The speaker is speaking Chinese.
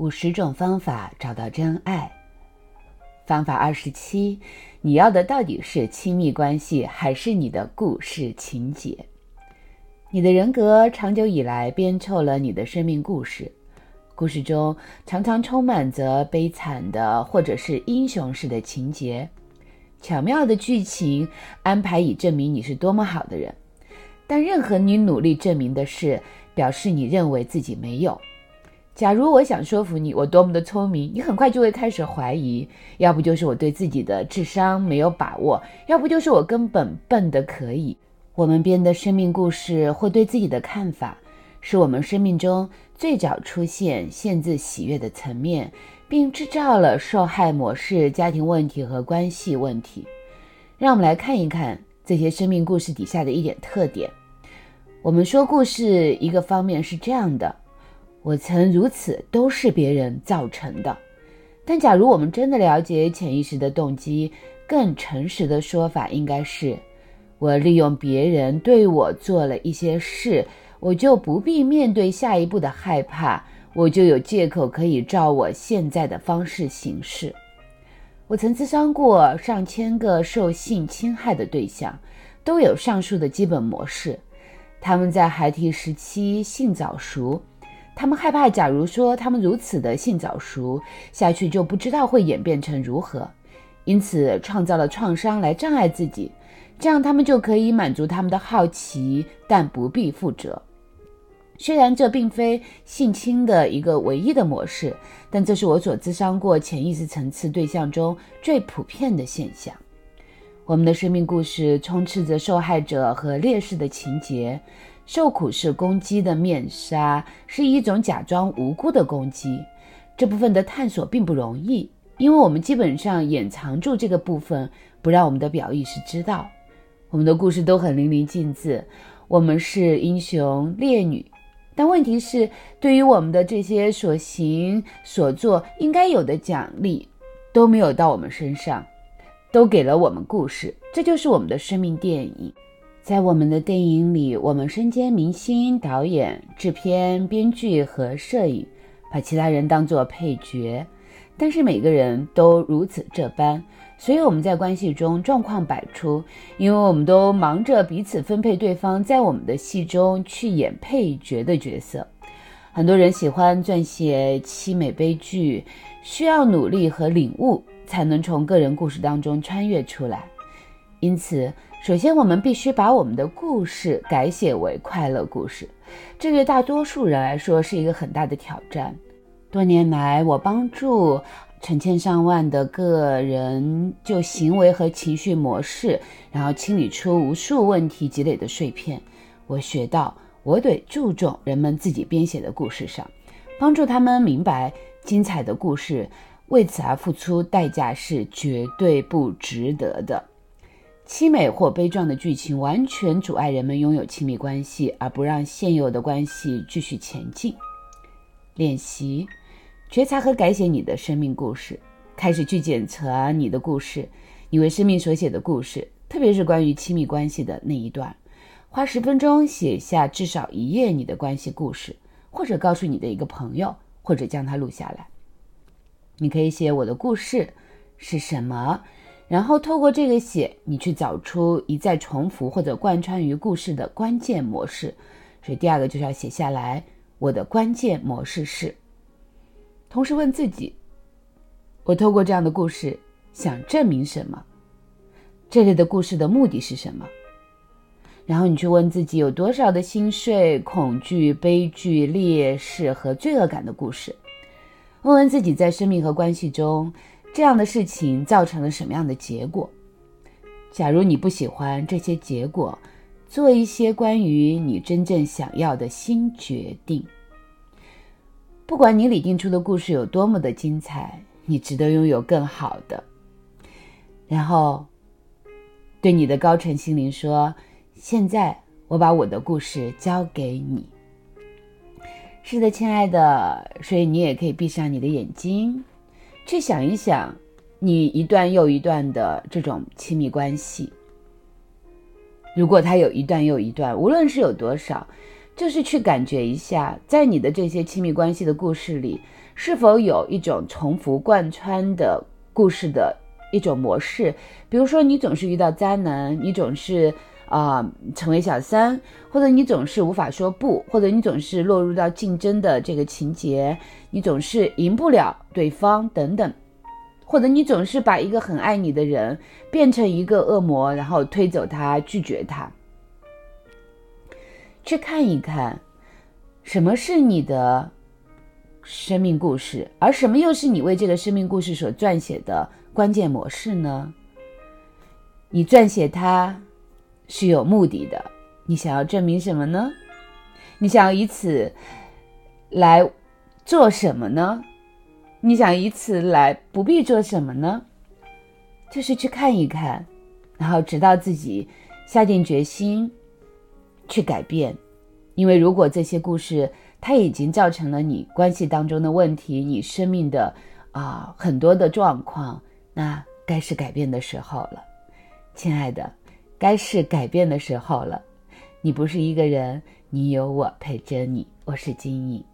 五十种方法找到真爱。方法二十七，你要的到底是亲密关系，还是你的故事情节？你的人格长久以来编凑了你的生命故事，故事中常常充满着悲惨的或者是英雄式的情节，巧妙的剧情安排以证明你是多么好的人。但任何你努力证明的事，表示你认为自己没有。假如我想说服你我多么的聪明，你很快就会开始怀疑，要不就是我对自己的智商没有把握，要不就是我根本笨得可以。我们编的生命故事或对自己的看法，是我们生命中最早出现限制喜悦的层面，并制造了受害模式、家庭问题和关系问题。让我们来看一看这些生命故事底下的一点特点。我们说故事一个方面是这样的：我曾如此，都是别人造成的。但假如我们真的了解潜意识的动机，更诚实的说法应该是。我利用别人对我做了一些事，我就不必面对下一步的害怕，我就有借口可以照我现在的方式行事。我曾咨商过上千个受性侵害的对象，都有上述的基本模式。他们在孩提时期性早熟，他们害怕，假如说他们如此的性早熟下去，就不知道会演变成如何，因此创造了创伤来障碍自己。这样，他们就可以满足他们的好奇，但不必负责。虽然这并非性侵的一个唯一的模式，但这是我所咨商过潜意识层次对象中最普遍的现象。我们的生命故事充斥着受害者和烈士的情节，受苦是攻击的面纱，是一种假装无辜的攻击。这部分的探索并不容易，因为我们基本上掩藏住这个部分，不让我们的表意识知道。我们的故事都很淋漓尽致，我们是英雄烈女，但问题是，对于我们的这些所行所做，应该有的奖励都没有到我们身上，都给了我们故事，这就是我们的生命电影。在我们的电影里，我们身兼明星、导演、制片、编剧和摄影，把其他人当作配角，但是每个人都如此这般。所以我们在关系中状况百出，因为我们都忙着彼此分配对方在我们的戏中去演配角的角色。很多人喜欢撰写凄美悲剧，需要努力和领悟才能从个人故事当中穿越出来。因此，首先我们必须把我们的故事改写为快乐故事，这对大多数人来说是一个很大的挑战。多年来，我帮助。成千上万的个人就行为和情绪模式，然后清理出无数问题积累的碎片。我学到，我得注重人们自己编写的故事上，帮助他们明白，精彩的故事为此而付出代价是绝对不值得的。凄美或悲壮的剧情完全阻碍人们拥有亲密关系，而不让现有的关系继续前进。练习。觉察和改写你的生命故事，开始去检查你的故事，你为生命所写的故事，特别是关于亲密关系的那一段。花十分钟写下至少一页你的关系故事，或者告诉你的一个朋友，或者将它录下来。你可以写我的故事是什么，然后透过这个写，你去找出一再重复或者贯穿于故事的关键模式。所以第二个就是要写下来，我的关键模式是。同时问自己：我透过这样的故事想证明什么？这类的故事的目的是什么？然后你去问自己有多少的心碎、恐惧、悲剧、劣势和罪恶感的故事？问问自己在生命和关系中这样的事情造成了什么样的结果？假如你不喜欢这些结果，做一些关于你真正想要的新决定。不管你拟定出的故事有多么的精彩，你值得拥有更好的。然后，对你的高层心灵说：“现在我把我的故事交给你。”是的，亲爱的，所以你也可以闭上你的眼睛，去想一想你一段又一段的这种亲密关系。如果它有一段又一段，无论是有多少。就是去感觉一下，在你的这些亲密关系的故事里，是否有一种重复贯穿的故事的一种模式。比如说，你总是遇到渣男，你总是啊成为小三，或者你总是无法说不，或者你总是落入到竞争的这个情节，你总是赢不了对方等等，或者你总是把一个很爱你的人变成一个恶魔，然后推走他，拒绝他。去看一看，什么是你的生命故事，而什么又是你为这个生命故事所撰写的关键模式呢？你撰写它是有目的的，你想要证明什么呢？你想以此来做什么呢？你想以此来不必做什么呢？就是去看一看，然后直到自己下定决心。去改变，因为如果这些故事它已经造成了你关系当中的问题，你生命的啊很多的状况，那该是改变的时候了，亲爱的，该是改变的时候了。你不是一个人，你有我陪着你。我是金毅。